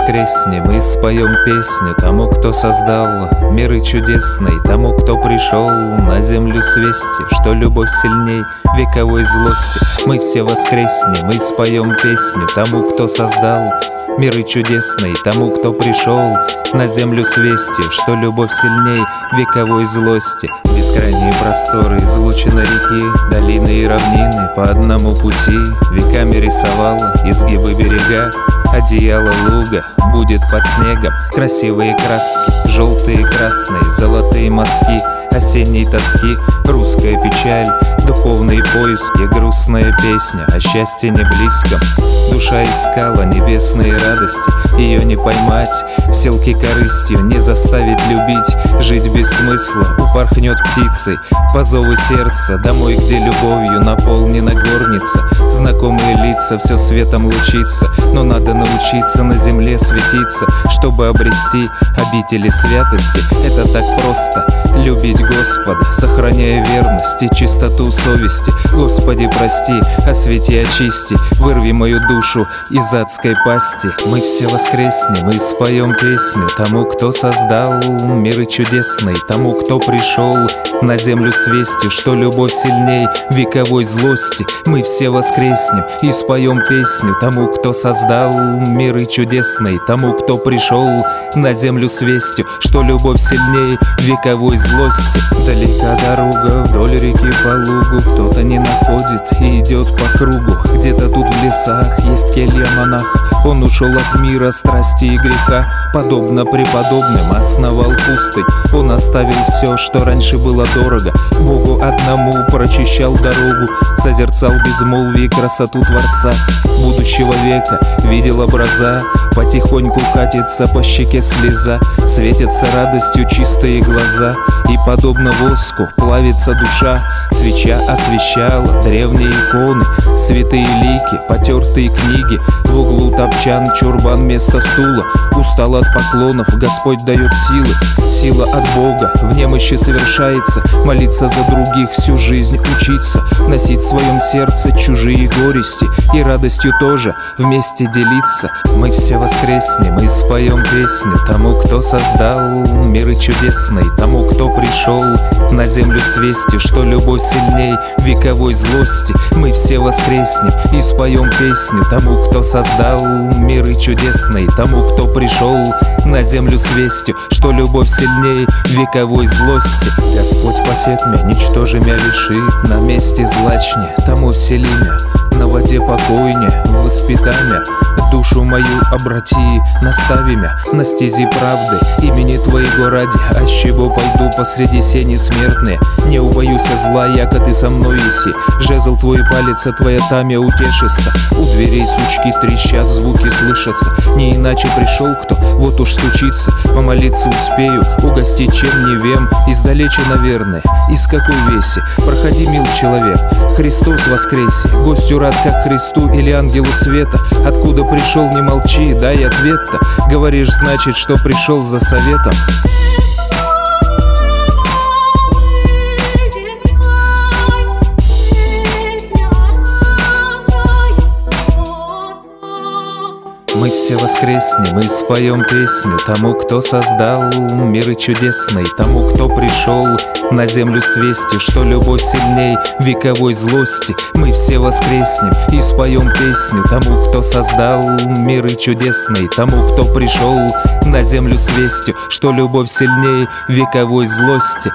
воскреснем и споем песню Тому, кто создал миры чудесные Тому, кто пришел на землю с вести Что любовь сильней вековой злости. Мы все воскреснем и споем песню Тому, кто создал миры чудесные Тому, кто пришел на землю с вестью Что любовь сильней вековой злости. Бескрайние просторы излучины реки Долины и равнины. По одному пути Веками рисовала изгибы берега Одеяло луга будет под снегом. Красивые краски, желтые, красные, золотые мазки Осенней тоски, русская печаль Духовные поиски, грустная песня О счастье не близком Душа искала небесные радости Ее не поймать, в селке корыстью Не заставить любить, жить без смысла Упорхнет птицей по зову сердца Домой, где любовью наполнена горница. Знакомые лица, все светом лучится. Но надо научиться на земле светиться Чтобы обрести обители святости. Это так просто, любить Господа Сохраняя верность и чистоту совести. Господи, прости, освети, очисти Вырви мою душу из адской пасти. Мы все воскреснем и споем песню Тому, кто создал миры чудесные Тому, кто пришел на землю с вестью Что любовь сильней вековой злости. Мы все воскреснем и споем песню Тому, кто создал миры чудесные Тому, кто пришел на землю с вестью Что любовь сильней вековой злости Далека дорога вдоль реки по лугу. Кто-то не находит и идет по кругу. Где-то тут лесах есть келья монаха Он ушел от мира, страсти и греха Подобно преподобным основал пустынь Он оставил все, что раньше было дорого. Богу одному прочищал дорогу Созерцал безмолвие красоту Творца. Будущего века видел образа Потихоньку катится по щеке слеза Светятся радостью чистые глаза. И подобно воску плавится душа Свеча освещала древние иконы. Святые лики, потертые книги. В углу топчан, чурбан вместо стула Устал от поклонов, Господь дает силы Сила от Бога. В немощи совершается Молиться за других всю жизнь учиться Носить в своем сердце чужие горести И радостью тоже вместе делиться. Мы все воскреснем и споем песню Тому, кто создал миры чудесные Тому, кто пришел на землю с вестью Что любовь сильней вековой злости. Мы все воскреснем и споем песню Тому, кто создал миры чудесные Тому, кто пришел на землю с вестью Что любовь сильней вековой злости. Господь спасет меня, ничтоже меня лишит На месте злачнее, тому вселимя на воде покойне, воспитания Душу мою обрати, настави мя на стези правды. Имени Твоего ради, а с чего пойду посреди сени смертные? Не убоюсь зла, яко Ты со мной иси. Жезл Твой палец, а Твоя тамя утешиста У дверей сучки трещат, звуки слышатся. Не иначе пришел кто, вот уж стучится. Помолиться успею, угостить чем не вем. Издалече, наверное, из какой веси Проходи, мил человек, Христос воскресе. Гостю рад, как Христу или ангелу света. Откуда пришел, не молчи, дай ответ-то. Говоришь, значит, что пришел за советом Мы все воскреснем и споем песню Тому, кто создал миры чудесные Тому, кто пришел на землю с вестью Что любовь сильней вековой злости. Мы все воскреснем и споем песню Тому, кто создал миры чудесные Тому, кто пришел на землю с вестью Что любовь сильней вековой злости